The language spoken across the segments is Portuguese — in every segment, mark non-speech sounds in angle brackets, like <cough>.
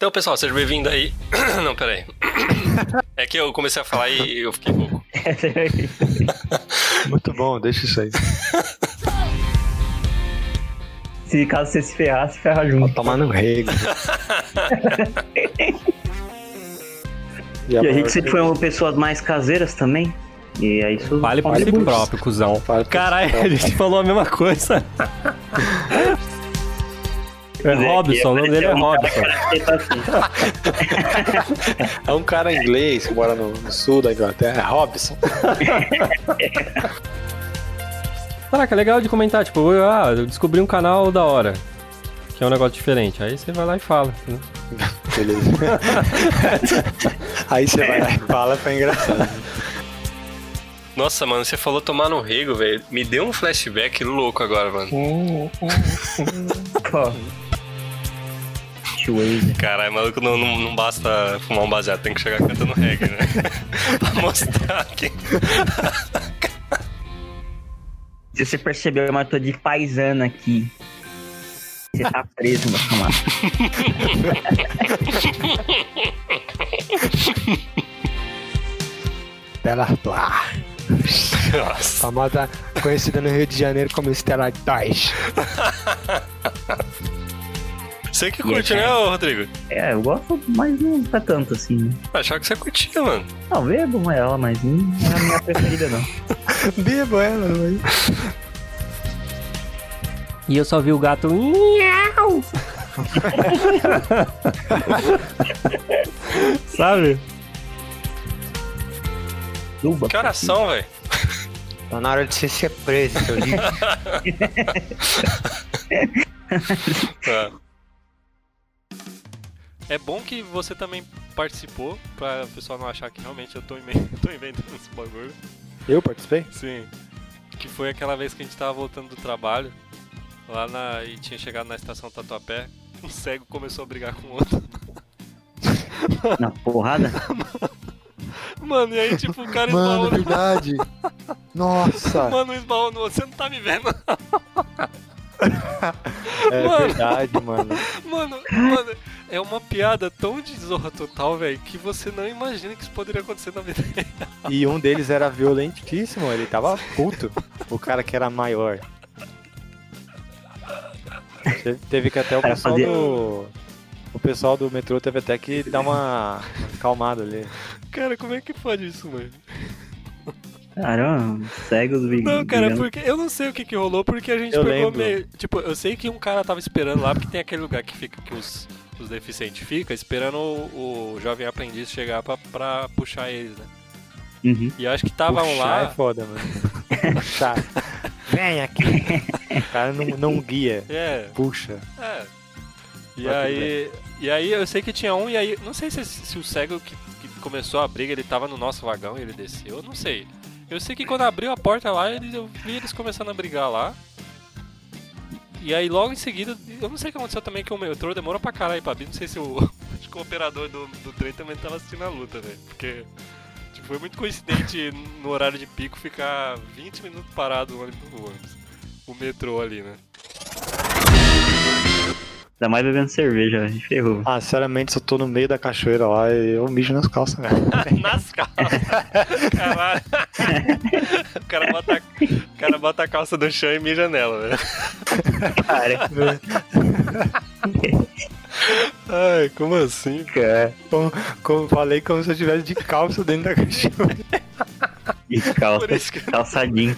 Então, pessoal, seja bem-vindo aí. <coughs> Não, peraí. É que eu comecei a falar e eu fiquei louco. <laughs> Muito bom, deixa isso aí. Se caso você se ferrar, se ferra junto. Tomar no rego. <laughs> E a gente sempre foi uma pessoas mais caseiras também. E é isso. Fale por si próprio, cuzão. Caralho, <laughs> a gente falou a mesma coisa. É Dizer Robson, o nome dele é um cara Robson. assim. É um cara inglês que mora no, no sul da Inglaterra, é Robson. <laughs> Caraca, é legal de comentar, tipo, eu, ah, eu descobri um canal da hora. Que é um negócio diferente. Aí você vai lá e fala. né? Beleza. <laughs> Aí você vai lá e fala, foi engraçado. Nossa, mano, você falou tomar no rego, velho. Me deu um flashback louco agora, mano. <laughs> Cheway. Caralho, maluco, não, não, não basta fumar um baseado, tem que chegar cantando reggae, né? <laughs> pra mostrar que. Se você percebeu, eu tô de paisana aqui. Você tá preso, meu camarada. <laughs> Stella Artois. Nossa. Famosa, conhecida no Rio de Janeiro como Stella Artois. <laughs> Você que curte, né, ô, Rodrigo? É, eu gosto, mas não tá tanto assim. né? Achava que você curtia, mano. Não, bebo ela, mas não é a minha preferida, não. <laughs> Bebo ela, mano. E eu só vi o gato. Miau! <laughs> Sabe? Luba. Que oração, velho. Tá na hora de você ser preso, seu lixo. Tá. <laughs> É bom que você também participou, pra o pessoal não achar que realmente eu tô, <laughs> tô inventando esse bagulho. Eu participei? Sim. Que foi aquela vez que a gente tava voltando do trabalho, lá na. e tinha chegado na estação Tatuapé, <laughs> um cego começou a brigar com o outro. <laughs> Na porrada? Mano, e aí tipo, o cara Mano, esbarrou no. verdade. Nossa. Mano, esbarrou no outro, você não tá me vendo. <laughs> É Mano. verdade, mano. Mano, mano, é uma piada tão de zorra total, velho, que você não imagina que isso poderia acontecer na vida real. E um deles era violentíssimo, ele tava puto. O cara que era maior. Teve- que até o pessoal do. O pessoal do metrô teve até que dar uma acalmada ali. Cara, como é que pode isso, mano? Caramba, cegos brigando. Não, cara, porque eu não sei o que que rolou, porque a gente Eu pegou lembro. meio. Tipo, eu sei que um cara tava esperando lá, porque tem aquele lugar que fica que os, os deficientes ficam, esperando o, o jovem aprendiz chegar pra, pra puxar eles, né? Uhum. E eu acho que tava um Puxar lá. é foda, mano. <laughs> Puxar. Vem aqui. O cara não, não guia, É, puxa. é. E aí. E aí eu sei que tinha um, e aí. Não sei se, se o cego que, que começou a briga, ele tava no nosso vagão e ele desceu, eu não sei. Eu sei que quando abriu a porta lá, eu vi eles começando a brigar lá. E aí logo em seguida, eu não sei o que aconteceu também, que o metrô demorou pra caralho pra abrir. Não sei se o, <laughs> acho que o operador do, do trem também tava assistindo a luta, velho. Porque tipo, foi muito coincidente <laughs> no horário de pico ficar 20 minutos parado o ônibus, o ônibus. O metrô ali, né? Ainda mais bebendo cerveja, a gente ferrou. Ah, sinceramente, se eu tô no meio da cachoeira lá, eu mijo nas calças, velho. <laughs> Nas calças. Caralho. <laughs> O cara, bota, a- o cara bota a calça no chão e mija nela, velho. Cara, Ai, como assim? É, como, como falei, como se eu estivesse de calça dentro da cachoeira. de calça, Por isso que- calçadinho.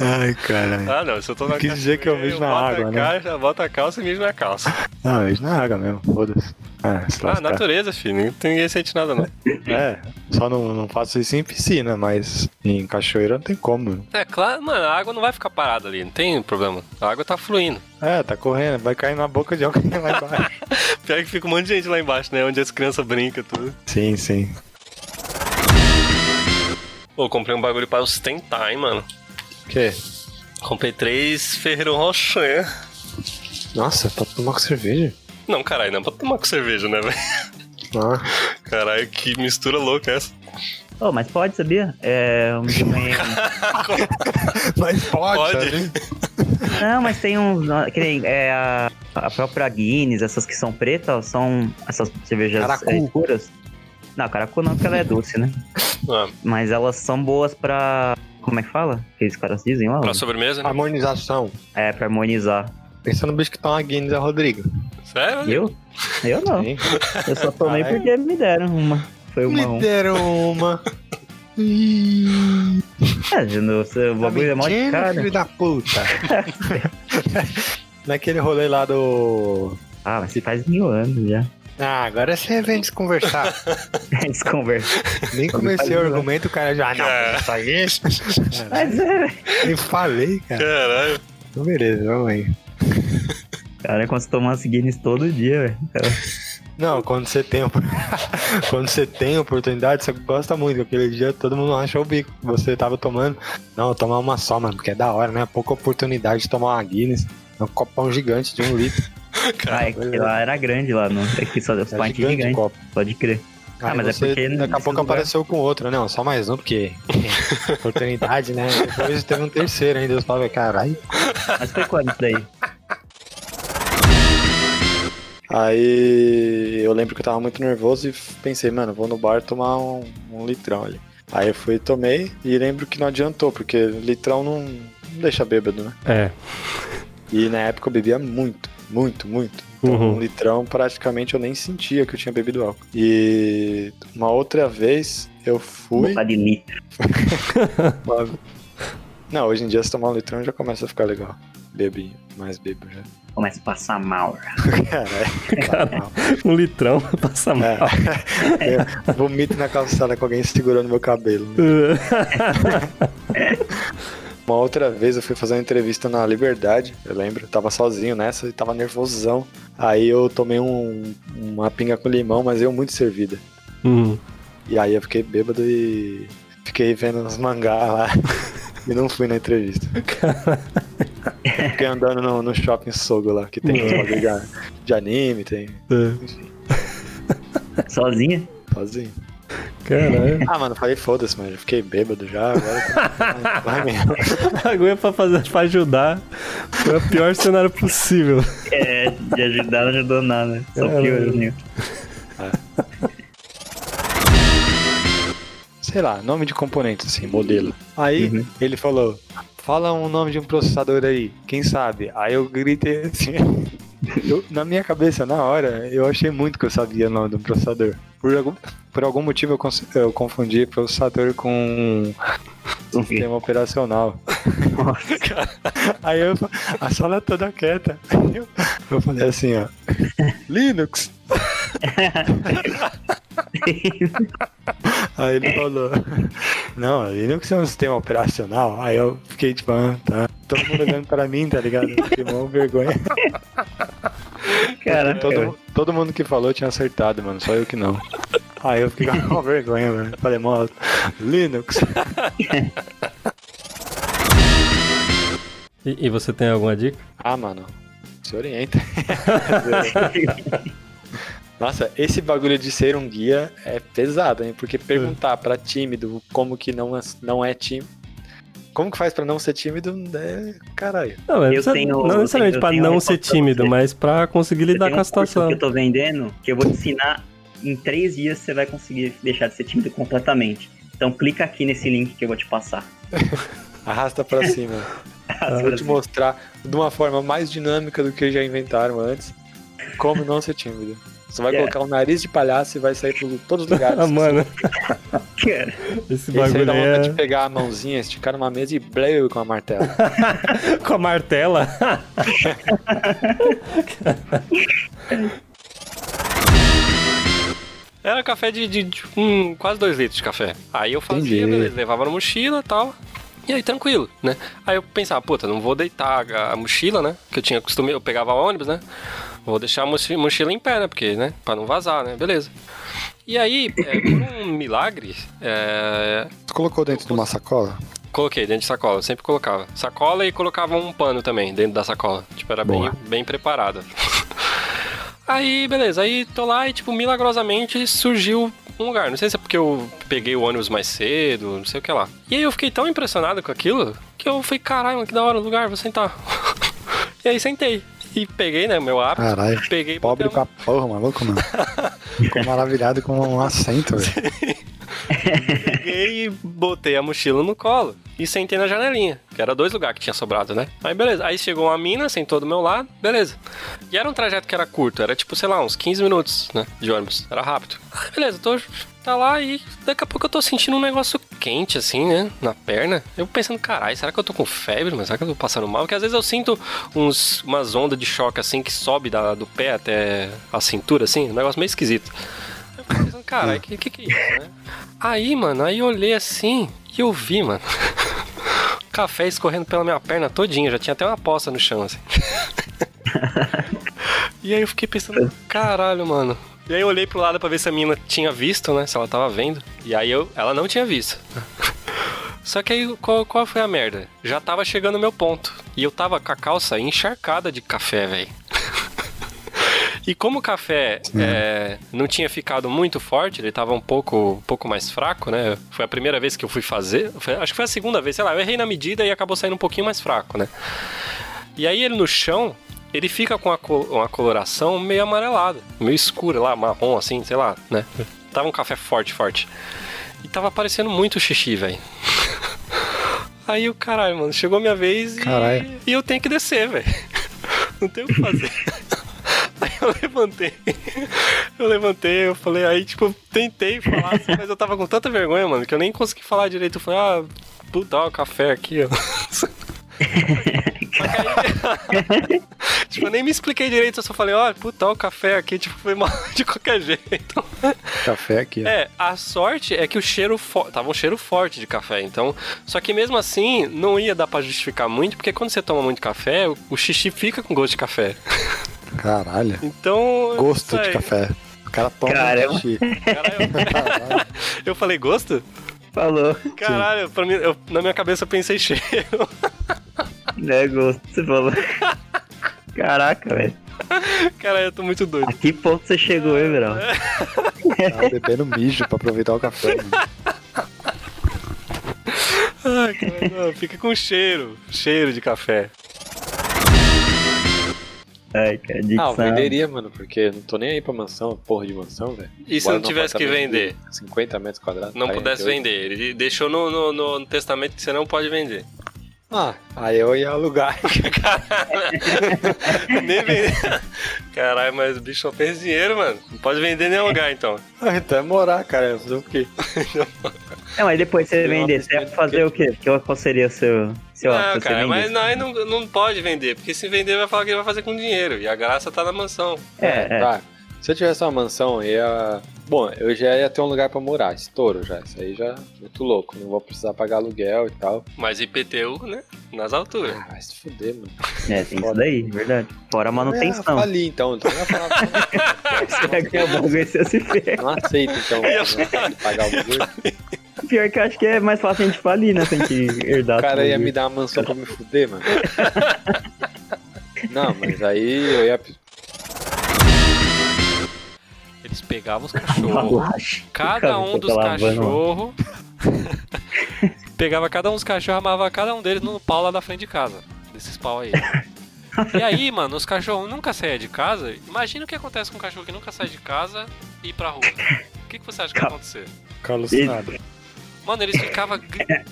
Ai, caralho. Ah, não, se eu tô na Quis dizer que eu mijo na boto água, a né? Caixa, bota a calça e mijo na calça. Não, eu mijo na água mesmo, foda-se. Ah, Ah, natureza, filho. Ninguém- sente nada, não. É, só não, não faço isso em piscina, mas em cachoeira não tem como. É claro, mano, a água não vai ficar parada ali, não tem problema. A água tá fluindo. É, tá correndo, vai cair na boca de alguém lá embaixo. <laughs> Pior que fica um monte de gente lá embaixo, né? Onde as crianças brincam tudo. sim, sim. Pô, comprei um bagulho pra ostentar, hein, mano. O quê? Comprei três Ferreiro Rocher. Nossa, pra tomar com cerveja? Não, caralho, não é pra tomar com cerveja, né, velho? Ah, Caralho, que mistura louca essa. Oh, mas pode, sabia? É, um <laughs> mas pode, Pode. Não, mas tem uns. Que nem, é, a, a própria Guinness, essas que são pretas, são essas cervejas Caracu. é, escuras. Não, caracu não, porque ela é doce, né? Ah, Mas elas são boas pra. Como é que fala? Que os caras dizem lá? pra sobremesa, né? Harmonização. É, pra harmonizar. Pensa no bicho que toma Guinness é o Rodrigo. Sério? Eu? Eu não. Sim. Eu só tomei Caralho. porque me deram uma. Foi uma. Me Um. deram uma. É, de novo, o tá bagulho é mó de cara. filho da puta. <laughs> Naquele rolê lá do... Ah, mas faz mil anos já. Ah, agora você vem desconversar. <laughs> Eles conversam. Nem comecei o argumento, o cara já... Ah, não, isso aí... <laughs> Mas é. Nem falei, cara. Caralho. Então, beleza, vamos aí. Cara, é quando você toma Guinness todo dia, velho. Cara, Não, quando você tem <laughs> quando você tem oportunidade, você gosta muito. Aquele dia todo mundo rachou o bico. que Você tava tomando. Não, tomar uma só, mano, porque é da hora, né? Pouca oportunidade de tomar uma Guinness. É um copão gigante de um litro. Ah, é que lá era grande lá, não. É que só os É gigante o gigantes, copo. pode crer. Ah, Aí mas é você, porque Daqui a pouco lugar- apareceu com outro. Não, só mais um, porque <laughs> oportunidade, né? Depois teve um terceiro ainda. Eu falava, caralho. Mas foi quando isso daí? Aí eu lembro que eu tava muito nervoso e pensei, mano, vou no bar tomar um, um litrão ali. Aí eu fui e tomei e lembro que não adiantou, porque litrão não, não deixa bêbado, né? É. E na época eu bebia muito, muito, muito. Então Uhum. um litrão praticamente eu nem sentia que eu tinha bebido álcool. E uma outra vez eu fui. Boca de litro. <laughs> Não, hoje em dia se tomar um litrão já começa a ficar legal. Bebi, mais bebo já. Começa a passar mal. Caralho. Cara, um litrão passa mal. <laughs> Eu vomito na calçada com alguém segurando meu cabelo. <laughs> Uma outra vez eu fui fazer uma entrevista na Liberdade, eu lembro. Eu tava sozinho nessa e tava nervosão. Aí eu tomei um- uma pinga com limão, mas eu muito servida. Hum. E aí eu fiquei bêbado e fiquei vendo uns mangá lá. <laughs> e não fui na entrevista. Fiquei andando no, no shopping Sogo lá, que tem uns bagulho de, de anime, tem. Sozinha? <laughs> Sozinho. Caralho. Ah, mano, falei foda-se, mano. Eu fiquei bêbado já, agora. tá- Vai mesmo. <laughs> Bagulho pra fazer pra ajudar. Foi o pior cenário possível. É, de ajudar não ajudou nada. Só É, piorou, né? Sei lá, nome de componente, assim, modelo. Aí Uhum. ele falou: fala um nome de um processador aí, quem sabe? Aí eu gritei assim. <laughs> eu- na minha cabeça, na hora, eu achei muito que eu sabia o nome de um processador. Por algum, por algum motivo eu, cons- eu confundi processador com quê? sistema operacional. <laughs> Aí eu, a sala toda quieta. Eu, eu falei assim, ó. Linux. <laughs> Aí ele falou, não, Linux é um sistema operacional. Aí eu fiquei tipo, ah, tá. Todo mundo olhando pra mim, tá ligado? Fiquei mó vergonha. <laughs> Caraca, Todo, todo mundo que falou tinha acertado, mano, só eu que não. Aí eu fiquei com vergonha, mano. Falei, mó, Linux. E, e você tem alguma dica? Ah, mano, se orienta. <laughs> Nossa, esse bagulho de ser um guia é pesado, hein? Porque perguntar pra tímido como que não é, não é tímido. Como que faz pra não ser tímido? É. Caralho. Não, mas Eu precisa- tenho- não eu necessariamente tenho- pra não ser tímido, mas pra conseguir lidar com a um situação. que eu tô vendendo que eu vou te ensinar em três dias você vai conseguir deixar de ser tímido completamente. Então clica aqui nesse link que eu vou te passar. <laughs> Arrasta pra cima. Eu vou te mostrar de uma forma mais dinâmica do que já inventaram antes como não ser tímido. Você vai É. colocar um nariz de palhaço e vai sair por todos os lugares. Ah, <laughs> mano, Cara, esse Esse aí bagulho dá vontade é... de pegar a mãozinha, esticar numa mesa e bleu com a martela. <laughs> com a martela. <laughs> Era café de, de, de um, quase dois litros de café. Aí eu fazia, Entendi. beleza, levava na mochila e tal. E aí, tranquilo, né? Aí eu pensava, puta, não vou deitar a, a mochila, né? Que eu tinha costume, eu pegava ônibus, né? Vou deixar a mochi- mochila em pé, né? Porque, né? Pra não vazar, né? Beleza. E aí, é, por um milagre, é, Você colocou dentro de uma sacola? coloquei dentro de sacola, sempre colocava. Sacola e colocava um pano também dentro da sacola. Tipo, era bem, Boa. bem preparada. aí, beleza, aí tô lá e, tipo, milagrosamente surgiu um lugar. Não sei se é porque eu peguei o ônibus mais cedo, não sei o que lá. E aí eu fiquei tão impressionado com aquilo que eu falei, caralho, que da hora o lugar, vou sentar. <laughs> E aí sentei. E peguei, né, meu hábito. Caralho. Peguei Pobre botei a porra, maluco, mano. <laughs> Ficou maravilhado com um assento, velho. Peguei e botei a mochila no colo e sentei na janelinha, que era dois lugares que tinha sobrado, né? Aí beleza. Aí chegou uma mina, sentou do meu lado, beleza. E era um trajeto que era curto, era tipo, sei lá, uns 15 minutos, né? De ônibus. Era rápido. Beleza, tô. Tá lá e daqui a pouco eu tô sentindo um negócio quente, assim, né? Na perna. Eu pensando, caralho, será que eu tô com febre? Mas será que eu tô passando mal? Porque às vezes eu sinto uns, umas ondas de choque, assim, que sobe da, do pé até a cintura, assim. Um negócio meio esquisito. Fiquei pensando, caralho, que, que que é isso, né? Aí, mano, aí eu olhei assim e eu vi, mano. <laughs> Café escorrendo pela minha perna todinha, já tinha até uma poça no chão, assim. <laughs> e aí eu fiquei pensando, caralho, mano. E aí eu olhei pro lado pra ver se a mina tinha visto, né? Se ela tava vendo. E aí eu, ela não tinha visto. <laughs> Só que aí qual, qual foi a merda? Já tava chegando o meu ponto. E eu tava com a calça encharcada de café, velho. E como o café é, não tinha ficado muito forte, ele tava um pouco, um pouco mais fraco, né? Foi a primeira vez que eu fui fazer. foi- acho que foi a segunda vez, sei lá, eu errei na medida e acabou saindo um pouquinho mais fraco, né? E aí ele no chão, ele fica com uma, co- uma coloração meio amarelada, meio escura lá, marrom assim, sei lá, né? Tava um café forte, forte. E tava parecendo muito xixi, velho. <laughs> Aí o caralho, mano, chegou minha vez e, e eu tenho que descer, velho. <laughs> Não tem o que fazer. Aí eu levantei. Eu levantei, eu falei, aí, tipo, tentei falar assim, mas eu tava com tanta vergonha, mano, que eu nem consegui falar direito. Eu falei, ah, puta, o café aqui, ó. Aí, <laughs> tipo, eu nem me expliquei direito, eu só falei, ó, puta, ó, o café aqui, tipo, foi mal <laughs> de qualquer jeito. Café aqui. É, a sorte é que o cheiro fo- tava um cheiro forte de café, então. Só que mesmo assim, não ia dar pra justificar muito, porque quando você toma muito café, o, o xixi fica com gosto de café. Caralho. Então. Gosto de café. O cara toma Caramba. xixi. Caralho, <laughs> eu falei gosto? Falou. Caralho, pra mim, eu- na minha cabeça eu pensei cheiro. É gosto, você falou. <laughs> Caraca, velho. Caralho, eu tô muito doido. A que ponto você chegou, hein, Verão? <laughs> Tava bebendo mijo pra aproveitar o café. mano. <laughs> Ai, cara, não, fica com cheiro. Cheiro de café. Ai, cara, Ah, eu dicção. venderia, mano, porque eu não tô nem aí pra mansão, porra de mansão, velho. E se não tivesse que vender? 50 metros quadrados. Não pudesse 48. vender. Ele deixou no, no- no testamento que você não pode vender. Ah, aí eu ia alugar. <laughs> nem vender. Caralho, mas o bicho só pensa em dinheiro, mano. Não pode vender nem alugar, então. Ah, então é morar, cara. Fazer o quê? <laughs> Não, aí depois você vender, você ia fazer o quê? Que- Qual seria o seu, seu não, cara, mas não, aí não, não pode vender, porque se vender vai falar que ele vai fazer com dinheiro. E a graça tá na mansão. É, é. Tá. Se eu tivesse uma mansão, eu ia. Bom, eu já ia ter um lugar pra morar, estouro já. Isso aí já é muito louco. Não vou precisar pagar aluguel e tal. Mas IPTU, né? Nas alturas. Ah, vai se fuder, mano. É, tem isso daí, verdade. Fora a manutenção. falir, então. Então <laughs> eu ia falar. Você vai ganhar o bagulho e você se ferra. Não aceito, então. <laughs> Eu ia né, pagar o. Pior que eu acho que é mais fácil a gente falir, né? Sem que herdar O cara tudo. ia me dar uma mansão pra me fuder, mano. Não, mas aí eu ia. Eles pegavam os cachorros. Cada um dos cachorros. <laughs> pegava cada um dos cachorros, amava cada um deles no pau lá da frente de casa. Desses pau aí. E aí, <laughs> mano, os cachorros nunca saíam de casa. Imagina o que acontece com um cachorro que nunca sai de casa e ir pra rua. O que, que você acha que vai acontecer? Ficar alucinado. Mano, eles ficavam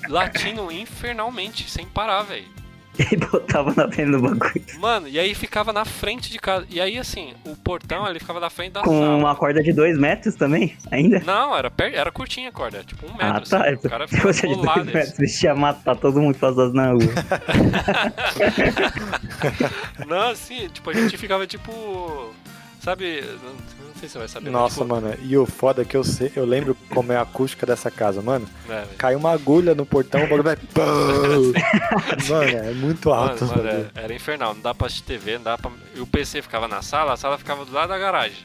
latindo infernalmente, sem parar, velho. E botava na frente do bagulho. Mano, e aí ficava na frente de casa. E aí, assim, o portão, ele ficava na frente da Com sala. uma corda de dois metros também, ainda. Não, era, per... era curtinha a corda, tipo um metro. Ah, tá. assim. O cara Se ficava fosse de dois metros, você ia matar todo mundo passasse na rua. <laughs> Não, assim, tipo, a gente ficava tipo. Sabe. Sei se você vai saber. Nossa, tipo, mano. E o foda é que eu sei, eu lembro como é a acústica dessa casa, mano. né, velho? Cai uma agulha no portão, o bagulho vai. <laughs> Mano, é muito alto. Mano, mano, era, era infernal, não dá pra assistir TV, não dá pra. E o PC ficava na sala, a sala ficava do lado da garagem.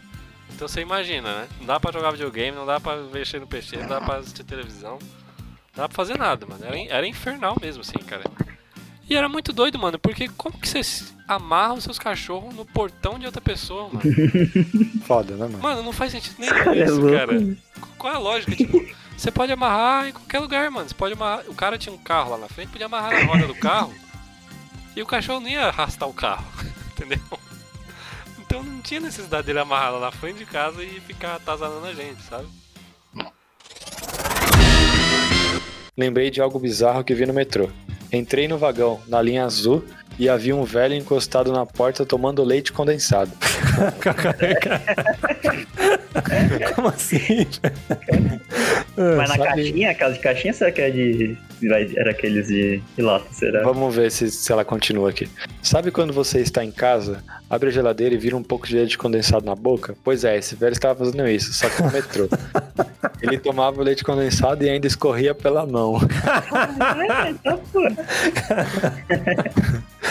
Então você imagina, né? Não dá pra jogar videogame, não dá pra mexer no PC, não dá pra assistir televisão. Não dá pra fazer nada, mano. Era, era infernal mesmo, assim, cara. E era muito doido, mano, porque como que você se- amarra os seus cachorros no portão de outra pessoa, mano? <laughs> Foda, né, mano? Mano, não faz sentido nenhum <laughs> Cara, é isso, louco. cara. Qual é a lógica? Tipo, você pode amarrar em qualquer lugar, mano. Você pode amarrar. O cara tinha um carro lá na frente, podia amarrar na roda do carro <laughs> E o cachorro nem ia arrastar o carro, entendeu? Então não tinha necessidade dele amarrar lá na frente de casa e ficar atazanando a gente, sabe? Lembrei de algo bizarro que vi no metrô. Entrei no vagão, na linha azul, e havia um velho encostado na porta tomando leite condensado. <laughs> Como assim? Mas na sabe- caixinha, aquela de caixinha, será que é de. Vai- Era aqueles de, lata, será? Vamos ver se, se ela continua aqui. Sabe quando você está em casa, abre a geladeira e vira um pouco de leite condensado na boca? Pois é, esse velho estava fazendo isso, só que no metrô. <laughs> Ele tomava o leite condensado e ainda escorria pela mão. Pô. <laughs>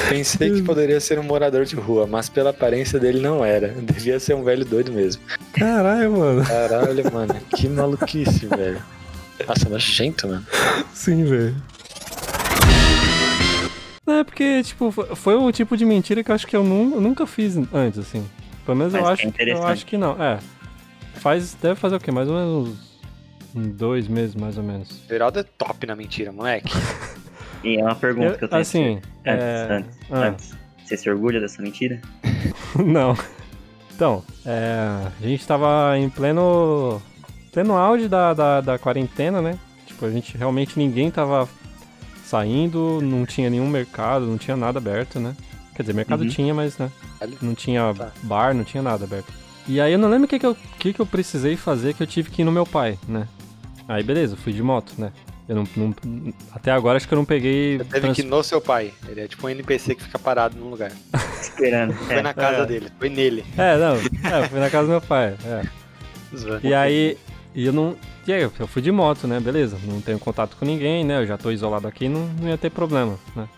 Pensei que poderia ser um morador de rua, mas pela aparência dele não era. Devia ser um velho doido mesmo. Caralho, mano. Caralho, mano, que maluquice, velho. Nossa, nojento, mano. Sim, velho. É porque, tipo, foi- um tipo de mentira que eu acho que eu, nun- eu nunca fiz antes, assim. Pelo menos eu Mas é acho, que, eu acho que não. É. Faz, deve fazer o quê? Mais ou menos dois meses, mais ou menos. Veraldo é top na mentira, moleque. E é uma pergunta Eu- que eu tenho. assim, antes, é... antes, ah. antes. Você se orgulha dessa mentira? <laughs> Não. Então, é, a gente tava em pleno, pleno auge da, da, da quarentena, né? Tipo, a gente realmente ninguém tava saindo, não tinha nenhum mercado, não tinha nada aberto, né? Quer dizer, mercado Uhum. tinha, mas né? Não tinha Tá. bar, não tinha nada aberto. E aí eu não lembro o que, que, eu, o que, que eu precisei fazer que eu tive que ir no meu pai, né? Aí beleza, fui de moto, né? Eu não, não- até agora acho que eu não peguei. Você teve trans- que ir no seu pai. Ele é tipo um NPC que fica parado num lugar. <laughs> Esperando. Foi É. na casa É. dele, foi nele. É, não. É, fui na casa do meu pai. É. E aí, e eu não. E aí, eu fui de moto, né? Beleza, não tenho contato com ninguém, né? Eu já tô isolado aqui, não, não ia ter problema, né?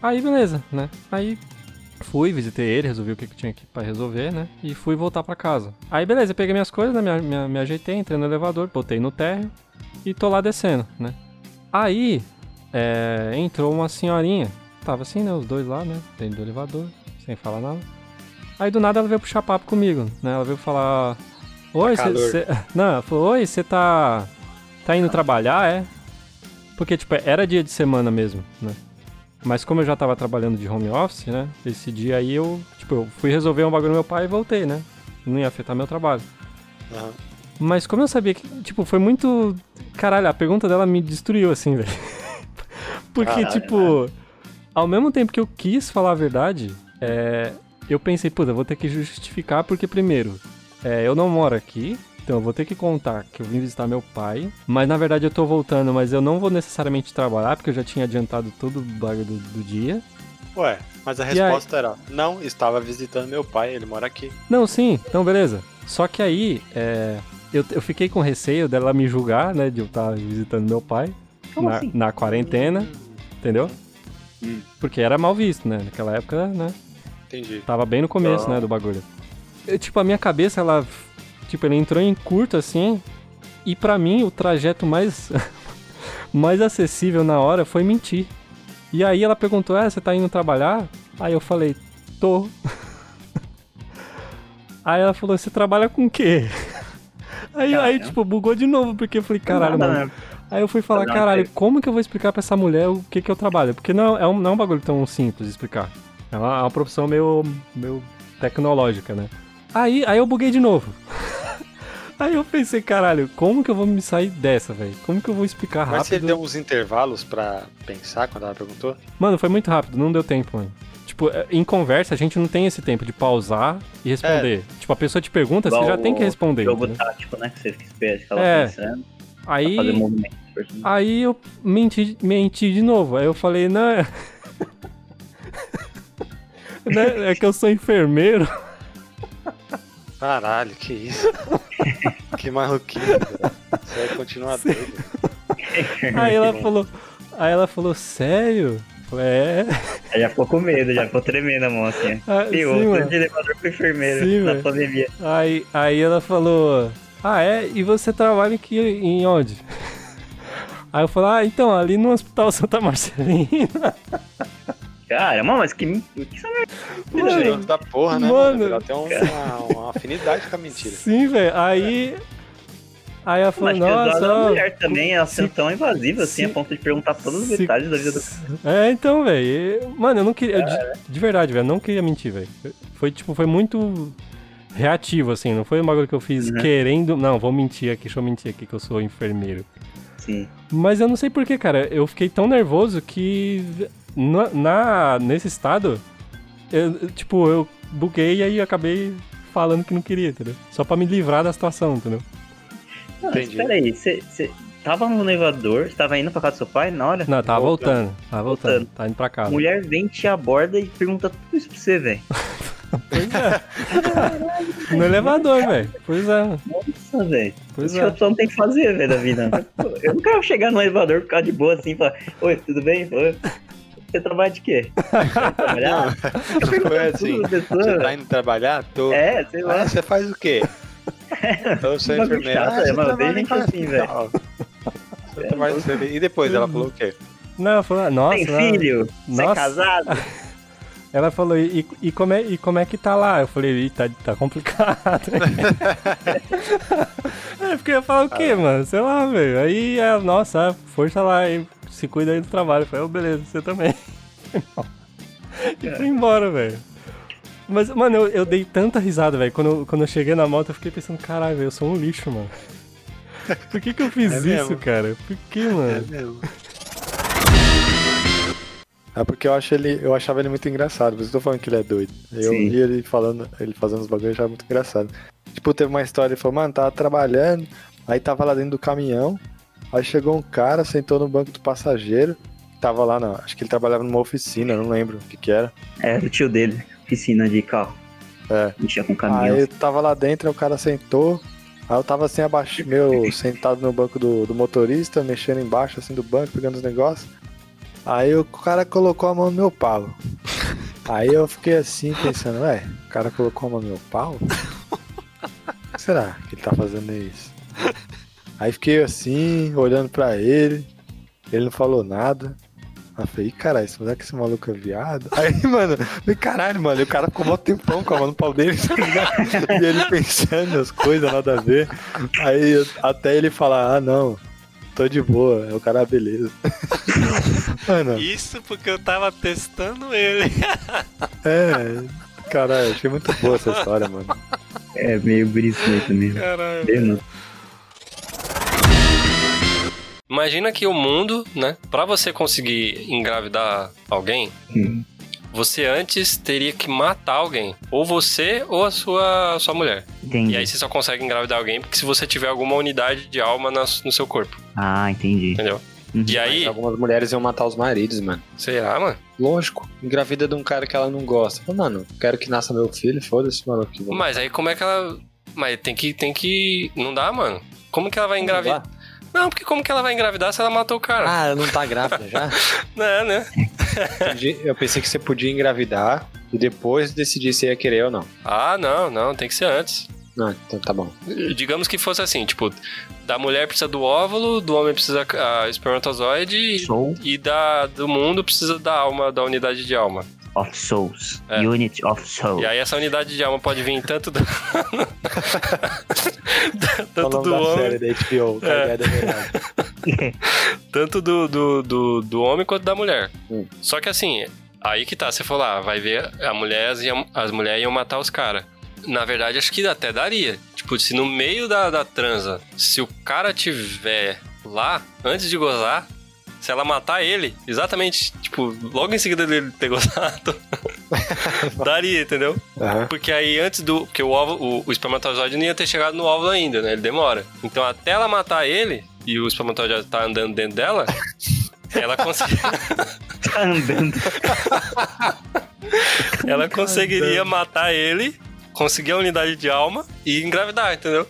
Aí, beleza, né? Aí fui, visitei ele, resolvi o que, que tinha aqui pra resolver, né? E fui voltar pra casa. Aí, beleza, eu peguei minhas coisas, né? Me, me, me ajeitei, entrei no elevador, botei no térreo e tô lá descendo, né? Aí, é, entrou uma senhorinha. Tava assim, né? Os dois lá, né? Dentro do elevador, sem falar nada. Aí do nada ela veio puxar papo comigo, né? Ela veio falar. Oi, você. Não, ela falou, oi, você tá. Tá indo trabalhar, é? Porque, tipo, era dia de semana mesmo, né? Mas como eu já tava trabalhando de home office, né? Esse dia aí eu, tipo, eu fui resolver um bagulho no meu pai e voltei, né? Não ia afetar meu trabalho. Aham. Mas como eu sabia que, tipo, foi muito. Caralho, a pergunta dela me destruiu, assim, <laughs> velho. Porque, Caralho, tipo, ao mesmo tempo que eu quis falar a verdade, é, eu pensei, puta, vou ter que justificar, porque, primeiro, é, eu não moro aqui, então eu vou ter que contar que eu vim visitar meu pai, mas na verdade eu tô voltando, mas eu não vou necessariamente trabalhar, porque eu já tinha adiantado todo o bagulho do, do dia. Ué, mas a E aí? resposta era: não, estava visitando meu pai, ele mora aqui. Não, sim, então beleza. Só que aí, é, eu, eu fiquei com receio dela me julgar, né, de eu estar visitando meu pai Como na, assim? na quarentena, entendeu? Hum. Porque era mal visto, né? Naquela época, né? Entendi. Tava bem no começo, Ah. né, do bagulho. Eu, tipo, a minha cabeça, ela. Tipo, ele entrou em curto assim. E pra mim, o trajeto mais. <laughs> mais acessível na hora foi mentir. E aí ela perguntou: É, você tá indo trabalhar? Aí eu falei: Tô. <laughs> aí ela falou: Você trabalha com o quê? <laughs> Aí, aí, Caramba. tipo, bugou de novo, porque eu falei, caralho, mano. né? Aí eu fui falar, uma caralho, como que eu vou explicar pra essa mulher o que que eu trabalho? Porque não é um, não é um bagulho tão simples de explicar. É uma, é uma profissão meio, meio tecnológica, né? Aí, aí eu buguei de novo. <laughs> aí eu pensei, caralho, como que eu vou me sair dessa, velho? Como que eu vou explicar Mas você rápido? deu uns intervalos pra pensar quando ela perguntou? Mano, foi muito rápido, não deu tempo, mano. Tipo, é, em conversa a gente não tem esse tempo de pausar e responder. Tipo, a pessoa te pergunta, você Igual já tem que o responder. Jogo entendeu? tático, né? Que você fica esperando, ficava É. pensando, Aí. Aí eu menti, menti de novo. Aí eu falei, não. É... <laughs> Né, é que eu sou enfermeiro. <laughs> Caralho, que isso? <laughs> que maluquice, velho. Você vai continuar doido. <laughs> Aí ela falou. Aí ela falou, sério? Eu é. Aí já ficou com medo, já ficou tremendo a mão assim. Ah, E sim, o mano. de elevador foi enfermeiro Sim, na velho. pandemia. Aí, aí ela falou, ah é? E você trabalha aqui em onde? <laughs> Aí eu falei, ah, então, ali no Hospital Santa Marcelina. Caramba, mas que, que essa merda. Mano, Gente da porra, né, mano. mano? Ela tem uma, uma afinidade com a mentira. Sim, velho. Aí. Aí ela falou, Mas nossa. ó, mulher também, elas se- tão invasivas assim, se- a ponto de perguntar todos os detalhes da vida do É, então, velho. Mano, eu não queria. eu de, de verdade, velho, eu não queria mentir, velho. Foi, tipo, foi muito reativo, assim. Não foi um bagulho que eu fiz Uhum. querendo. Não, vou mentir aqui, deixa eu mentir aqui que eu sou enfermeiro. Sim. Mas eu não sei porquê, cara. Eu fiquei tão nervoso que na, na- nesse estado, eu, tipo, eu buguei e aí acabei falando que não queria, entendeu? Só pra me livrar da situação, entendeu? Não, mas Entendi. peraí, você tava no noivador, você tava indo pra casa do seu pai na hora? Não, tava Voltando. voltando, tava voltando, Voltando. tá indo pra A casa. mulher vem, te aborda e pergunta tudo isso pra você, velho. Pois é. <laughs> no elevador, velho. Pois é, Nossa, velho. pois Isso que a é. pessoa não tem que fazer, velho, da vida. Eu não quero chegar no elevador ficar de boa assim e falar, oi, tudo bem? Oi. Você trabalha de quê? Trabalhar? Foi assim. Tudo, pessoa, Você tá indo trabalhar? Tô. É, sei lá. Ah, você faz o quê? Eu sou Bagulho enfermeira. chato, Ah, é, mano, tem em gente assim, velho. serviço. E depois ela falou o quê? Não, ela falou, nossa. Tem filho? Você é Nossa. casado? <laughs> Ela falou, e, e, como é, e como é que tá lá? Eu falei, Ih, tá, tá complicado. <laughs> é, porque eu ia falar o quê, mano? Sei lá, velho. Aí, ela, nossa, ah, força lá, hein? Se cuida aí do trabalho. Eu falei, oh, beleza, você também. <laughs> e fui embora, velho. Mas, mano, eu, eu dei tanta risada, velho. Quando, eu- quando eu cheguei na moto, eu fiquei pensando, caralho, eu sou um lixo, mano. <laughs> Por que que eu fiz É isso, mesmo. cara? Por que, mano? mesmo. É porque eu, acho ele, eu achava ele muito engraçado, por isso que eu tô falando que ele é doido. Eu Sim. vi ele falando, ele fazendo os bagulhos, eu achava muito engraçado. Tipo, teve uma história, ele falou, mano, tava trabalhando, aí tava lá dentro do caminhão, aí chegou um cara, sentou no banco do passageiro, tava lá na. Acho que ele trabalhava numa oficina, não lembro o que que era. É, o tio dele, oficina de carro. É. Mexia com caminhão. Aí eu tava lá dentro, aí o cara sentou. Aí eu tava assim abaixo, meu, <laughs> sentado no banco do, do motorista, mexendo embaixo assim do banco, pegando os negócios. Aí o cara colocou a mão no meu pau. Aí eu fiquei assim pensando, ué, o cara colocou a mão no meu pau? O que será que ele tá fazendo isso? Aí fiquei assim, olhando pra ele, ele não falou nada. Aí falei, "Ih, caralho, será que esse maluco é viado? <laughs> Aí, mano, falei, caralho, mano, e o cara ficou mó tempão com a mão no pau dele, <laughs> tá ligado? E ele pensando as coisas, nada a ver. Aí até ele falar, ah não, tô de boa, é o cara, beleza. <laughs> Mano, Isso porque eu tava testando ele. é. Caralho, achei muito boa essa história, mano. É meio brisneto mesmo. Caralho. Eu não. Imagina que o mundo, né? Pra você conseguir engravidar alguém, Hum. você antes teria que matar alguém. Ou você ou a sua, a sua mulher. Entendi. E aí você só consegue engravidar alguém porque se você tiver alguma unidade de alma no seu corpo, Ah, entendi. entendeu? Uhum. E aí. Algumas mulheres iam matar os maridos, mano. Será, mano? Lógico. Engravida de um cara que ela não gosta. Fala, Mano, quero que nasça meu filho, foda-se, mano. Mas aí como é que ela. Mas tem que. Tem que. Não dá, mano. Como que ela vai engravidar? Não porque como que ela vai engravidar se ela matou o cara? Ah, ela não tá grávida já? <laughs> Não, né? Eu pensei que você podia engravidar e depois decidir se ia querer ou não. Ah, não, não, tem que ser antes. Não, então tá bom. Digamos que fosse assim, tipo, da mulher precisa do óvulo, do homem precisa a espermatozoide e, Soul e da, do mundo precisa da alma, da unidade de alma. Of Souls. É. Unit of Soul. E aí essa unidade de alma pode vir tanto do. <laughs> tanto Falando do da homem. HBO, É. <laughs> Tanto do, do, do, do homem quanto da mulher. Hum. Só que assim, aí que tá, você falou, ah, vai ver, a mulher, as, as mulheres iam matar os caras. Na verdade, acho que até daria. Tipo, se no meio da, da transa, se o cara tiver lá, antes de gozar, se ela matar ele, exatamente, tipo, logo em seguida dele ter <laughs> gozado, daria, entendeu? Aham. Porque aí antes do. Porque o, óvulo, o, o espermatozoide não ia ter chegado no óvulo ainda, né? Ele demora. Então até ela matar ele e o espermatozoide tá andando dentro dela, <laughs> ela, consegui- <laughs> Tá andando. ela conseguiria matar ele, conseguir a unidade de alma e engravidar, entendeu?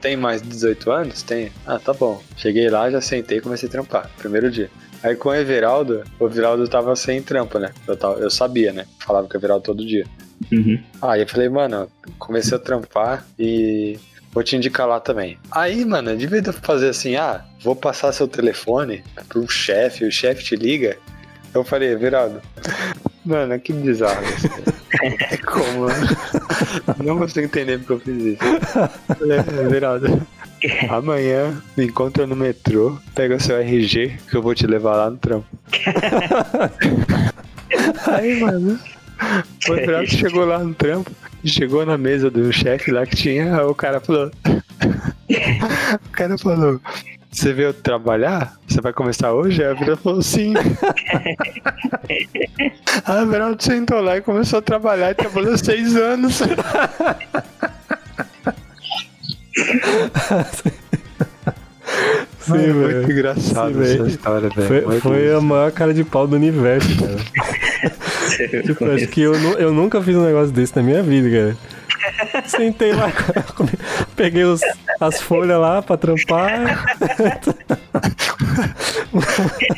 Tem mais de 18 anos? Tem. Ah, tá bom. Cheguei lá, já sentei e comecei a trampar. Primeiro dia. Aí com o Everaldo, o Everaldo tava sem trampo, né? Eu, tava- eu sabia, né? Falava com o Everaldo todo dia. Uhum. Aí eu falei, mano, comecei a trampar e vou te indicar lá também. Aí, mano, de vez de fazer assim, ah, vou passar seu telefone pro chefe, o chefe te liga. Eu falei, Everaldo, mano, que bizarro isso. Tem <laughs> como, mano. Não consigo entender porque eu fiz isso. É. <laughs> Amanhã me encontra no metrô, pega seu RG que eu vou te levar lá no trampo. <laughs> Aí, mano, o Everaldo chegou lá no trampo, chegou na mesa do chefe lá que tinha, o cara falou. o cara falou. Você veio trabalhar? Você vai começar hoje? Aí a Veraldo falou sim. <laughs> a Veraldo sentou lá e começou a trabalhar e trabalhou seis anos. Sim, é muito engraçado Sim, essa história, velho. Foi, Muito foi a maior cara de pau do universo, cara. <laughs> Tipo, acho que eu, eu nunca fiz um negócio desse na minha vida, cara. <laughs> Sentei lá, <laughs> peguei os- as folhas lá pra trampar.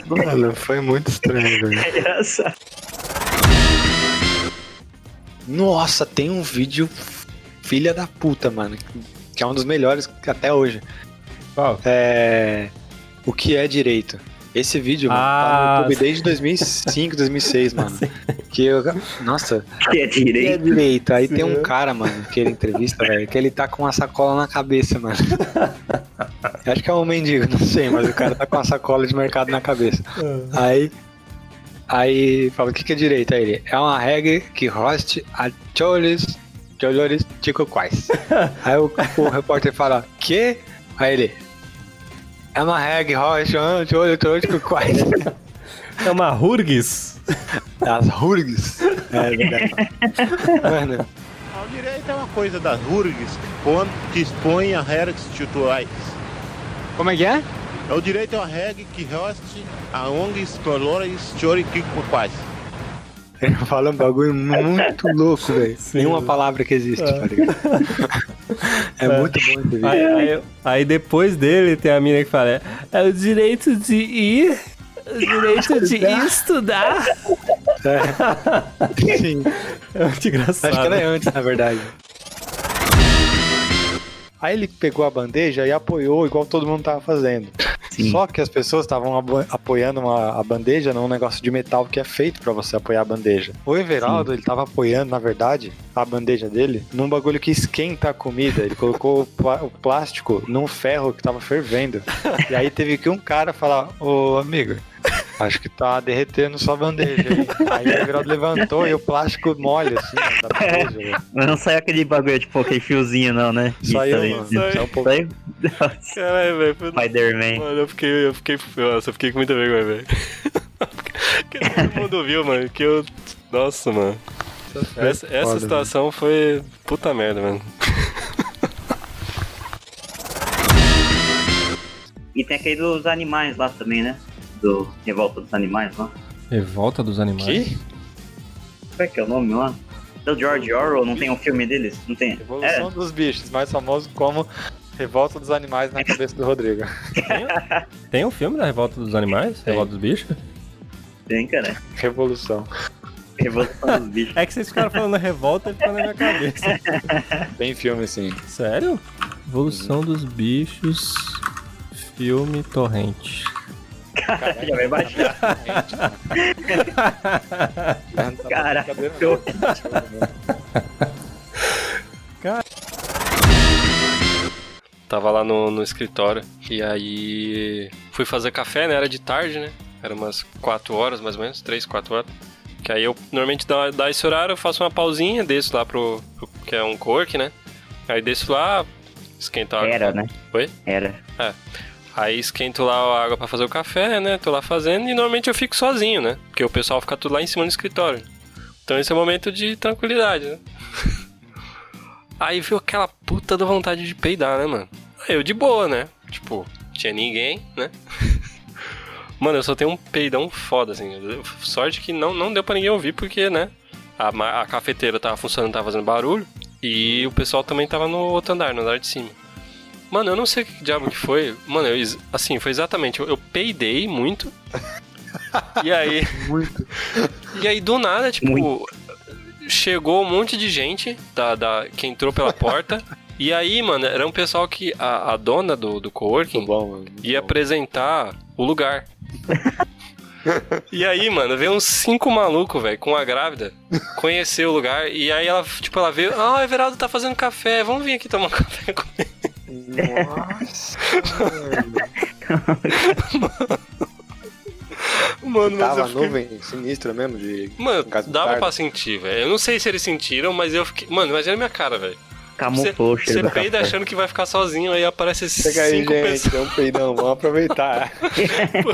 Mano, foi muito estranho, velho. É engraçado. Nossa, tem um vídeo filha da puta, mano. Que é um dos melhores até hoje. Qual? É. O que é direito? Esse vídeo, mano, tá Ah, no YouTube desde 2005, 2006, <laughs> mano. Que eu. Nossa, Que é o que é direito. Aí tem Sim. um cara, mano, que ele entrevista, velho, que ele tá com uma sacola na cabeça, mano. Eu Acho que é um mendigo, não sei, mas o cara tá com uma sacola de mercado na cabeça. Aí. Aí fala, o que, que é direito? Aí ele, é uma regra que roste a choles, cholores ticoquais. <laughs> Aí o, o repórter fala, que? Aí ele, é uma regra que roste a choles, <laughs> cholores ticoquais. É uma Hurgs? As hurgs. É verdade. <laughs> Mano, O direito é uma coisa das URGs que põe- que expõe a regras institucionais. como é que é? É o direito é uma regra que roste a ONGs, colores, choriquicos. Ele fala um bagulho muito louco, velho. Nenhuma palavra que existe, tá ligado? <laughs> É, muito bom esse vídeo. Aí, aí- aí depois dele tem a mina que fala: é, é o direito de ir, o direito de <laughs> ir estudar. É. <laughs> Sim. É muito engraçado. Acho que ela é antes, na verdade. Aí ele pegou a bandeja e apoiou igual todo mundo tava fazendo. Sim. Só que as pessoas estavam apoiando uma, a bandeja num negócio de metal que é feito pra você apoiar a bandeja. O Everaldo, ele tava apoiando, na verdade, a bandeja dele num bagulho que esquenta a comida. Ele colocou o, pla- o plástico num ferro que tava fervendo. <laughs> E aí teve que um cara falar: Ô amigo, acho que tá derretendo sua bandeja aí. Aí o Everaldo levantou e o plástico molha assim da bandeja. velho. Mas não saiu aquele bagulho, tipo, aquele fiozinho, não, né? Saiu, Isso mano. aí. Saiu um pouco. Saiu? Caralho, velho. foi- Spider-Man. Mano, eu fiquei, eu fiquei, nossa, eu fiquei com muita vergonha, velho. <laughs> Porque todo mundo viu, mano, que eu, nossa, mano. Essa, essa Foda, situação foi puta merda, mano. E tem aquele dos animais lá também, né? Do Revolta dos Animais lá. Revolta dos animais. Qual é que é o nome lá? Do George Orwell, não tem um filme deles? Não tem? Evolução dos bichos, mais famoso como Revolta dos Animais na cabeça do Rodrigo. Tem um filme da Revolta dos Animais? Tem. Revolta dos Bichos? É, tem, cara. Revolução. Revolução dos <laughs> bichos. É que vocês ficaram falando revolta e ficou na minha cabeça. <laughs> Tem filme sim. Sério? Evolução dos bichos. Filme torrente. Já vai baixar. Caraca, eu- Tava lá no, no escritório e aí fui fazer café, né? Era de tarde, né? Era umas 4 horas mais ou menos, 3, 4 horas. Que aí eu normalmente dá, dá esse horário, eu faço uma pausinha, desço lá pro, pro- que é um cork, né? Aí desço lá, esquentar Era, né? Oi? Era. Aí esquento lá a água pra fazer o café, né? Tô lá fazendo e normalmente eu fico sozinho, né? Porque o pessoal fica tudo lá em cima do escritório. Então esse é o momento de tranquilidade, né? <laughs> Aí viu aquela puta da vontade de peidar, né, mano? Aí eu de boa, né? Tipo, tinha ninguém, né? <laughs> Mano, eu só tenho um peidão foda, assim. Sorte que não, não deu pra ninguém ouvir, porque, né? A, a cafeteira tava funcionando, tava fazendo barulho. E o pessoal também tava no outro andar, no andar de cima. Mano, eu não sei o que diabo que foi. Mano, eu, assim, foi exatamente. Eu, eu peidei muito. <laughs> e aí. Muito. E aí, do nada, tipo. Muito. Chegou um monte de gente da, da, que entrou pela porta. e aí, mano, era um pessoal que a, a dona do, do coworking bom, mano. Ia bom. apresentar o lugar. <laughs> E aí, mano, veio uns cinco malucos, velho, com a grávida, conhecer o lugar, e aí ela, tipo, ela veio, ah, o Everaldo tá fazendo café, vamos vir aqui tomar um <laughs> café comigo. Nossa, Mano, mas Tava eu fiquei... nuvem sinistra mesmo de. Mano, dava pra sentir, velho. Eu não sei se eles sentiram, mas eu fiquei. Mano, imagina a minha cara, velho. Camuflou Você peida café. achando que vai ficar sozinho, aí aparece esses Chega aí, cinco gente, pessoas. um peidão, vamos aproveitar.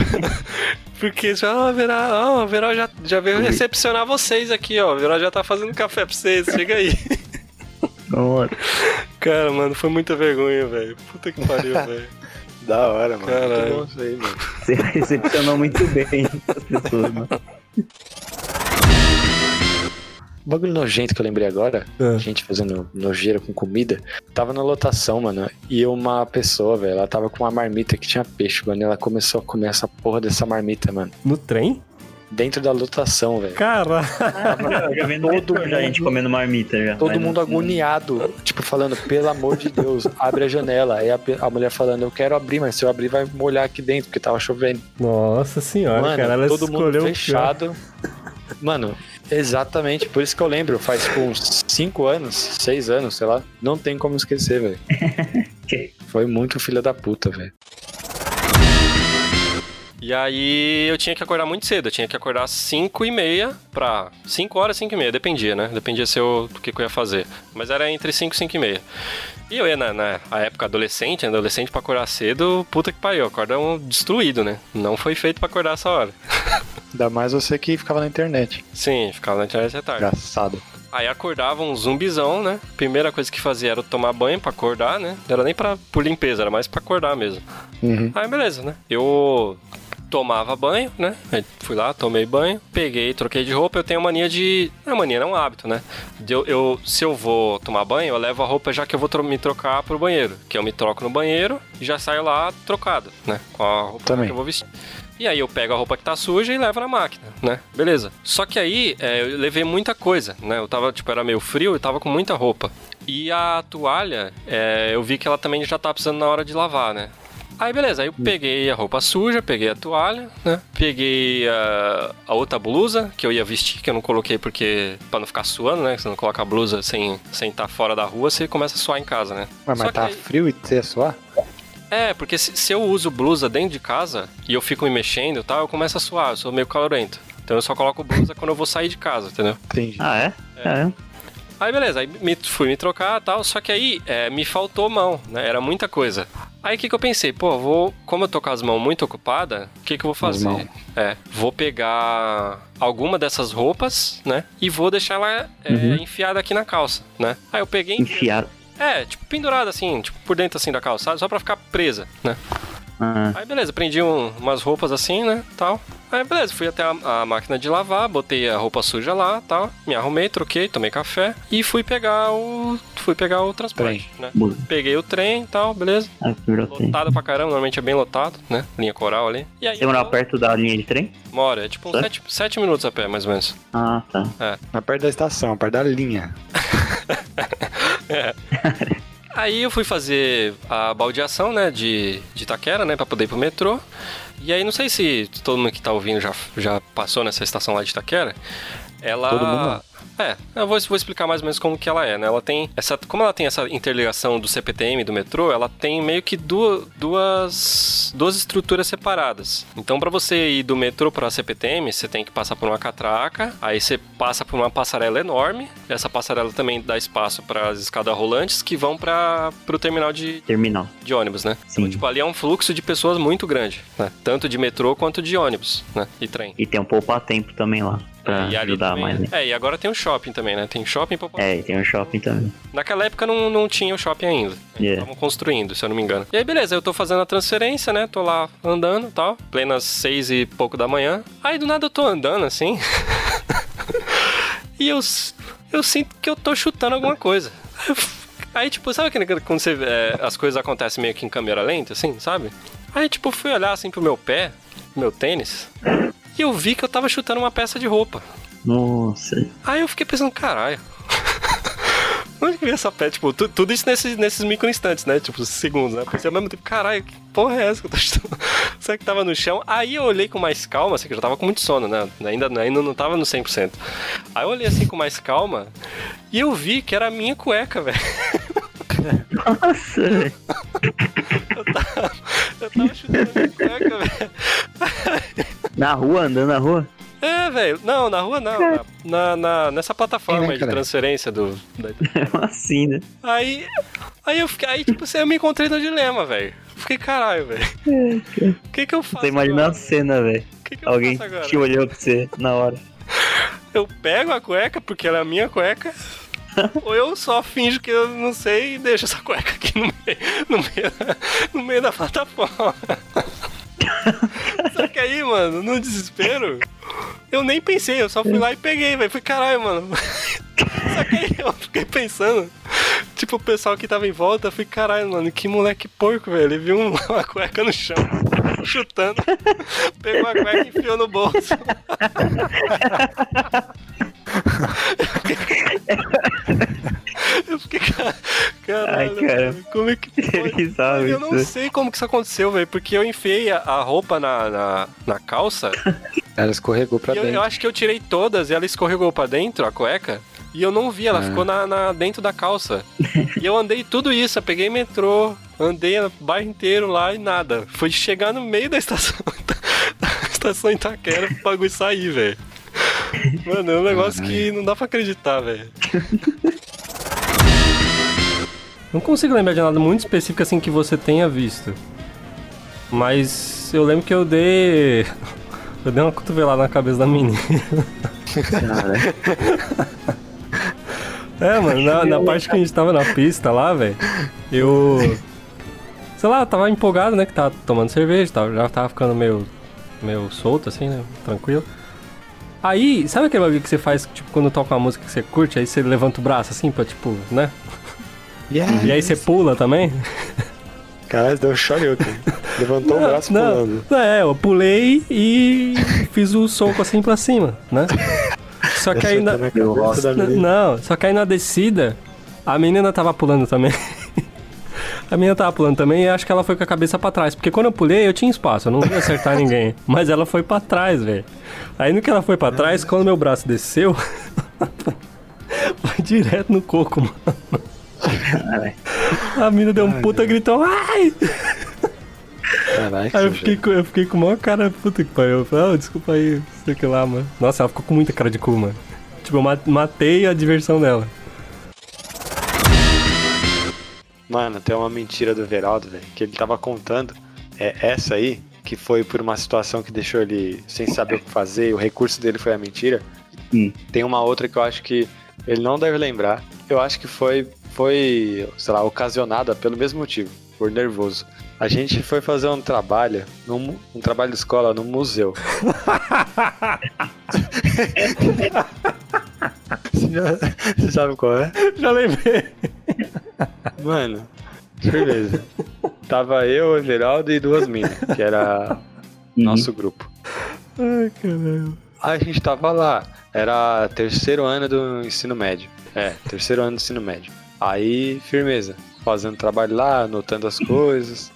<laughs> Porque já, ó, o Verá, ó, o Verá já, já veio recepcionar vocês aqui, ó. O Verá já tá fazendo café pra vocês, chega aí. Nossa. Cara, mano, foi muita vergonha, velho. Puta que pariu, <laughs> velho. da hora, mano. Caralho. Muito bom isso aí, mano. Você recepcionou muito bem as pessoas, mano. Um bagulho nojento que eu lembrei agora, É. gente fazendo nojeira com comida, tava na lotação, mano, e uma pessoa, velho, ela tava com uma marmita que tinha peixe, mano, e ela começou a comer essa porra dessa marmita, mano, No trem? Dentro da lotação, velho. No Todo metrô já a gente mundo- comendo marmita já. Todo mundo não- agoniado, tipo, falando, pelo amor de Deus, abre a janela. Aí a, a mulher falando, eu quero abrir, mas se eu abrir vai molhar aqui dentro, porque tava chovendo. Nossa senhora, Mano, cara. Ela todo mundo fechado. Mano, exatamente, por isso que eu lembro, faz tipo uns 5 anos, 6 anos, sei lá. Não tem como esquecer, velho. <laughs> Foi muito filha da puta, velho. E aí eu tinha que acordar muito cedo, eu tinha que acordar às 5 e meia pra 5 horas, 5 e meia, dependia, né? Dependia se eu, do que, que eu ia fazer. Mas era entre 5 e 5 e meia. E eu ia na, na a época adolescente, adolescente pra acordar cedo, puta que pariu, acorda um destruído, né? Não foi feito pra acordar essa hora. <laughs> Ainda mais você que ficava na internet. Sim, ficava na internet até tarde. Engraçado. Aí acordava um zumbizão, né? Primeira coisa que fazia era tomar banho pra acordar, né? Não era nem pra, por limpeza, era mais pra acordar mesmo. Uhum. Aí beleza, né? Eu tomava banho, né? Aí fui lá, tomei banho, peguei, troquei de roupa. Eu tenho mania de. Não é mania, não é um hábito, né? Eu, eu- se eu vou tomar banho, eu levo a roupa já que eu vou me trocar pro banheiro. Que eu me troco no banheiro e já saio lá trocado, né? Com a roupa Também. que eu vou vestir. E aí eu pego a roupa que tá suja e levo na máquina, né? Beleza. Só que aí é, eu levei muita coisa, né? Eu tava, tipo, era meio frio e tava com muita roupa. E a toalha, é, eu vi que ela também já tá precisando na hora de lavar, né? Aí beleza, aí eu peguei a roupa suja, peguei a toalha, né? Peguei a, a outra blusa que eu ia vestir, que eu não coloquei porque pra não ficar suando, né? Você não coloca a blusa sem sem estar fora da rua, você começa a suar em casa, né? Mas, Só mas que tá aí- frio e você ia suar? é, porque se, se eu uso blusa dentro de casa e eu fico me mexendo e tal, eu começo a suar, eu sou meio calorento. Então eu só coloco blusa quando eu vou sair de casa, entendeu? Entendi. Ah, é? É. Aí beleza, aí me, fui me trocar e tal, só que aí é, me faltou mão, né? Era muita coisa. Aí o que, que eu pensei? Pô, vou. Como eu tô com as mãos muito ocupadas, o que, que eu vou fazer? É, vou pegar alguma dessas roupas, né? E vou deixar ela é, Uhum. enfiada aqui na calça, né? Aí eu peguei. Enfiar. É, tipo, pendurada assim, tipo, por dentro assim da calça, sabe? Só pra ficar presa, né? Ah, Aí beleza, prendi um- umas roupas assim, né, tal. Aí beleza, fui até a, a máquina de lavar, botei a roupa suja lá, tal. Me arrumei, troquei, tomei café e fui pegar o fui pegar o transporte, né? boa. Peguei o trem e tal, beleza. Ah, virou trem. Lotado pra caramba, normalmente é bem lotado, né? Linha coral ali. E aí Você morava eu perto da linha de trem? moro, é tipo uns sete, sete minutos a pé, mais ou menos. Ah, tá. Mas perto da estação, perto da linha. <laughs> <laughs> Aí eu fui fazer a baldeação, né, de, de Itaquera, né, pra poder ir pro metrô. E aí, não sei se todo mundo que tá ouvindo já, já passou nessa estação lá de Itaquera. Ela... É, eu vou, vou explicar mais ou menos como que ela é, né? Ela tem essa, como ela tem essa interligação do CPTM e do metrô, ela tem meio que duas, duas, duas estruturas separadas. Então, para você ir do metrô para CPTM, você tem que passar por uma catraca, aí você passa por uma passarela enorme. Essa passarela também dá espaço para as escadas rolantes que vão para o terminal de, Terminal. de ônibus, né? Sim. Então, tipo, ali é um fluxo de pessoas muito grande, né? Tanto de metrô quanto de ônibus, né? E trem. E tem um poupa-tempo também lá. Pra e ali ajudar também- mais, né? É, e agora tem o shopping também, né? Tem shopping pra É, tem um shopping também. Naquela época não, não tinha o shopping ainda. Yeah. Estavam construindo, se eu não me engano. E aí, beleza, eu tô fazendo a transferência, né? Tô lá andando e tal. Plenas seis e pouco da manhã. Aí do nada eu tô andando assim. <laughs> e eu, eu sinto que eu tô chutando alguma coisa. Aí tipo, sabe quando você é, as coisas acontecem meio que em câmera lenta, assim, sabe? Aí, tipo, fui olhar assim pro meu pé, meu tênis, e eu vi que eu tava chutando uma peça de roupa. Nossa. Aí eu fiquei pensando, caralho. <laughs> onde que veio essa pé? Tipo, tu, tudo isso nesses, nesses micro instantes, né? Tipo, segundos, né? Pensei ao mesmo tempo, caralho, que porra é essa que eu tô chutando? <laughs> Será que tava no chão? Aí eu olhei com mais calma, assim, que eu já tava com muito sono, né? Ainda, ainda não tava no 100%. Aí eu olhei assim com mais calma e eu vi que era a minha cueca, <laughs> velho. Nossa, velho. Eu tava, eu tava chutando a minha cueca, velho. Na rua, andando na rua? É, velho. Não, na rua não. Na, na, nessa plataforma Sim, né, de transferência do. da- <laughs> assim, né? Aí. Aí eu fiquei. Aí, tipo, assim, eu me encontrei no dilema, velho. Fiquei, caralho, velho. O que que eu faço? Você imagina a agora? cena, velho. O que que eu Alguém faço agora? te olhou pra você na hora. <laughs> Eu pego a cueca, porque ela é a minha cueca. <laughs> ou eu só finjo que eu não sei e deixo essa cueca aqui no meio, no meio, da- no meio da plataforma. <laughs> Só que aí, mano, no desespero, eu nem pensei, eu só fui lá e peguei, velho. Falei, caralho, mano. <laughs> Só que aí eu fiquei pensando, tipo, o pessoal que tava em volta, eu falei, caralho, mano, que moleque porco, velho. Ele viu um- uma cueca no chão, chutando, pegou a cueca e enfiou no bolso. <laughs> <laughs> Eu fiquei, caralho, Ai, cara. como é que pode? Eu não sei como que isso aconteceu, velho, porque eu enfiei a, a roupa na, na, na calça <laughs> Ela escorregou pra e eu, dentro. eu acho que eu tirei todas e ela escorregou pra dentro, a cueca. E eu não vi, ela Ah. ficou na, na- dentro da calça. <laughs> e eu andei tudo isso, eu peguei metrô, andei o bairro inteiro lá e nada. Fui chegar no meio da estação, da estação Itaquera pro bagulho sair, velho. Mano, é um negócio que não dá pra acreditar, velho. <laughs> Não consigo lembrar de nada muito específico assim que você tenha visto. Mas eu lembro que eu dei. <laughs> Eu dei uma cotovelada na cabeça da menina. <laughs> É, mano, na, na parte que a gente tava na pista lá, velho, eu. Sei lá, tava empolgado, né? Que tava tomando cerveja, tava, já tava ficando meio. meio solto, assim, né? Tranquilo. Aí, sabe aquele bagulho que você faz, tipo, quando toca uma música que você curte, aí você levanta o braço assim pra, tipo, né? Yeah. E aí você pula também? Caralho, deu um choruque. Levantou o braço pulando. não, é, eu pulei e fiz o soco assim pra cima, né? Só que aí na, menina. não, só que aí na descida, a menina tava pulando também. A menina tava pulando também e acho que ela foi com a cabeça pra trás. Porque quando eu pulei, eu tinha espaço, eu não ia acertar <laughs> ninguém. Mas ela foi pra trás, velho. Aí no que ela foi pra trás, quando meu braço desceu, <laughs> foi direto no coco, mano. A menina deu um puta gritão, ai! Que Aí eu fiquei, com, eu fiquei com o maior cara, puta que pariu. Eu falei, ah, desculpa aí, sei que lá, mano. Nossa, ela ficou com muita cara de cu, mano. Tipo, eu ma- matei a diversão dela. Mano, tem uma mentira do Veraldo, velho, que ele tava contando. É essa aí, que foi por uma situação que deixou ele sem saber o que fazer, e o recurso dele foi a mentira. Hum. Tem uma outra que eu acho que ele não deve lembrar. Eu acho que foi, foi, sei lá, ocasionada pelo mesmo motivo, por nervoso. A gente foi fazer um trabalho, num, um trabalho de escola num museu. Você <laughs> já- <laughs> Você sabe qual é? Já lembrei. Mano, firmeza. Tava eu, o Everaldo e duas minas, que era nosso grupo. Ai, caralho. Aí a gente tava lá, era terceiro ano do ensino médio. É, terceiro ano do ensino médio. Aí, firmeza. Fazendo trabalho lá, anotando as coisas,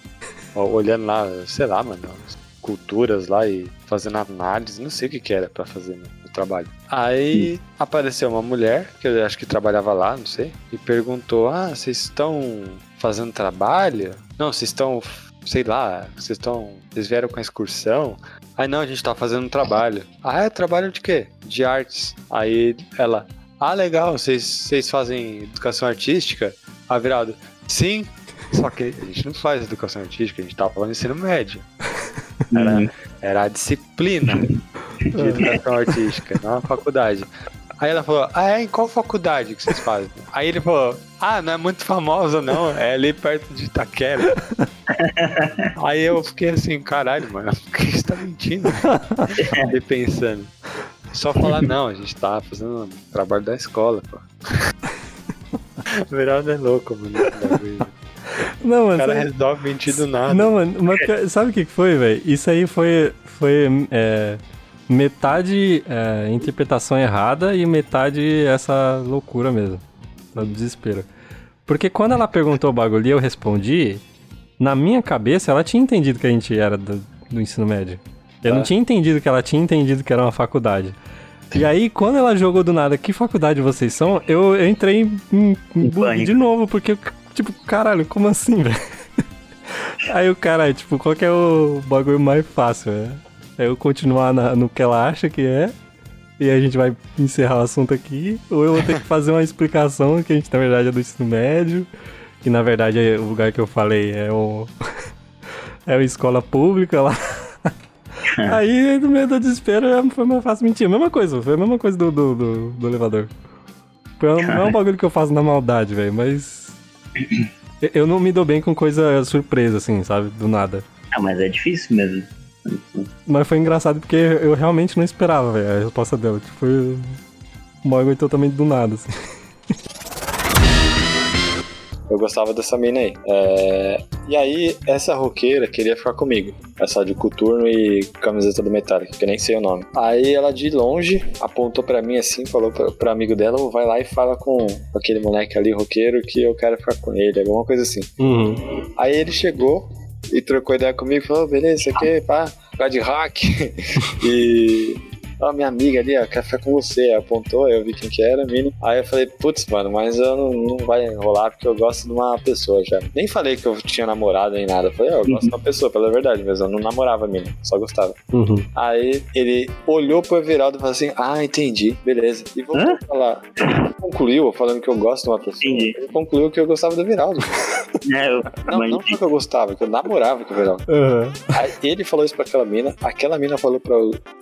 olhando lá, sei lá, mano, as culturas lá e fazendo análise, não sei o que que era pra fazer no, no trabalho. Aí apareceu uma mulher, que eu acho que trabalhava lá, não sei, e perguntou: Ah, vocês estão fazendo trabalho? Não, vocês estão, sei lá, vocês estão. Vocês vieram com a excursão? Aí não, a gente tá fazendo um trabalho. Ah, é? Trabalho de quê? De artes. Aí ela, ah, legal, vocês, fazem educação artística? Ah, virado, sim. Só que a gente não faz educação artística, a gente tava no ensino médio. Era, Uhum. era a disciplina de educação artística, não a faculdade. Aí ela falou, ah, é? Em qual faculdade que vocês fazem? Aí ele falou, ah, não é muito famosa não, é ali perto de Itaquera. <laughs> Aí eu fiquei assim, caralho, mano, <laughs> por que você tá mentindo? Fiquei pensando. Só falar, não, a gente tá fazendo um trabalho da escola, pô. O Veraldo é louco, mano. Não, O mano. cara sabe- resolve mentir do nada. Não, mano, mas <laughs> sabe o que que foi, velho? Isso aí foi, foi é, metade é, interpretação errada e metade essa loucura mesmo. No desespero. Porque quando ela perguntou o bagulho e eu respondi, na minha cabeça ela tinha entendido que a gente era do, do ensino médio. Eu ah. não tinha entendido que ela tinha entendido que era uma faculdade. E aí, quando ela jogou do nada, que faculdade vocês são? Eu, eu entrei em, em bug de novo, porque, tipo, caralho, como assim, <laughs> velho? Aí o cara, tipo, qual que é o bagulho mais fácil, né? É eu continuar na, no que ela acha que é, e a gente vai encerrar o assunto aqui, ou eu vou ter que fazer uma explicação que a gente, na verdade, é do ensino médio, que na verdade é o lugar que eu falei é o. <laughs> é uma escola pública lá. Aí, no meio do desespero, foi mais fácil mentir. A mesma coisa, foi a mesma coisa do, do, do, do elevador. Não é um bagulho que eu faço na maldade, velho, mas. <clears throat> Eu não me dou bem com coisa surpresa, assim, sabe? Do nada. Ah, mas é difícil mesmo. Mas foi engraçado porque eu realmente não esperava, velho, a resposta dela. Tipo, foi um bagulho totalmente do nada, assim. Eu gostava dessa mina aí. É... E aí, essa roqueira queria ficar comigo. Essa de coturno e camiseta do Metallica, que eu nem sei o nome. Aí ela de longe apontou para mim assim, falou pra, pra amigo dela: vai lá e fala com aquele moleque ali, roqueiro, que eu quero ficar com ele, alguma coisa assim. Uhum. Aí ele chegou e trocou ideia comigo, falou: beleza, aqui, pá, de hack. <laughs> e ó, minha amiga ali, ó, ficar com você. Apontou, eu vi quem que era, mini. Aí eu falei, putz, mano, mas eu não, não vai rolar porque eu gosto de uma pessoa já. Nem falei que eu tinha namorado nem nada. Eu falei, ó, eu gosto de uma pessoa, pela verdade, mas eu não namorava mina, só gostava. Uhum. Aí ele olhou pro Everaldo e falou assim, ah, entendi, beleza. E voltou a falar. Ele concluiu, falando que eu gosto de uma pessoa. Entendi. Ele concluiu que eu gostava do Everaldo. <laughs> É, eu... Não, não que eu gostava, que eu namorava com o Everaldo. Uhum. Aí ele falou isso pra aquela mina, aquela mina falou pra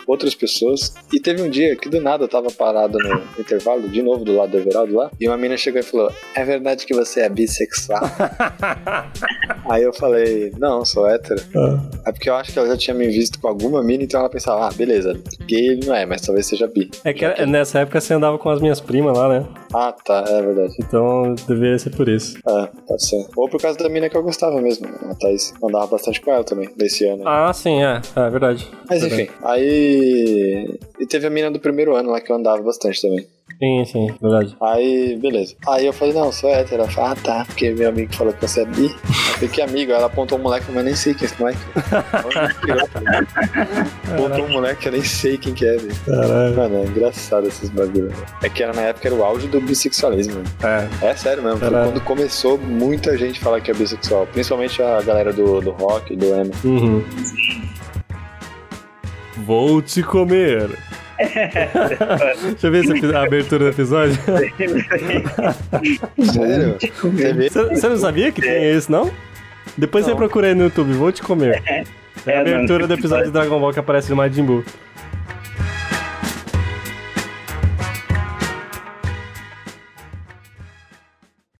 outras pessoas, e teve um dia que do nada eu tava parado no intervalo, de novo do lado do Everaldo lá, e uma menina chegou e falou: É verdade que você é bissexual? <laughs> Aí eu falei: Não, sou hétero. Ah. É porque eu acho que ela já tinha me visto com alguma mina, então ela pensava: Ah, beleza, gay ele não é, mas talvez seja bi. É que nessa época você andava com as minhas primas lá, né? Ah, tá, é verdade. Então deveria ser por isso. É, pode ser. Ou por causa da mina que eu gostava mesmo, a Thaís. Andava bastante com ela também, desse ano. Ah, sim, é, é verdade. Mas é enfim, verdade. aí. E teve a mina do primeiro ano lá que eu andava bastante também. Sim, sim, verdade. Aí, beleza. Aí eu falei, não, sou hétero. Ela falou, ah, tá, porque meu amigo falou que você é bi. Eu falei, que amigo? Ela apontou um moleque, mas eu nem sei quem é esse moleque. <laughs> apontou um moleque, eu nem sei quem que é, velho. Mano, é engraçado esses bagulhos. É que era, na época era o auge do bissexualismo. É. É sério mesmo. Foi quando começou muita gente falar que é bissexual. Principalmente a galera do, do rock, do emo. Uhum. Vou te comer. <laughs> Deixa eu ver se a abertura do episódio. Sério? Você não sabia que tem isso, não? Depois não. você procura aí no YouTube, vou te comer. <laughs> É, a abertura do episódio de Dragon Ball que aparece no Majin Buu.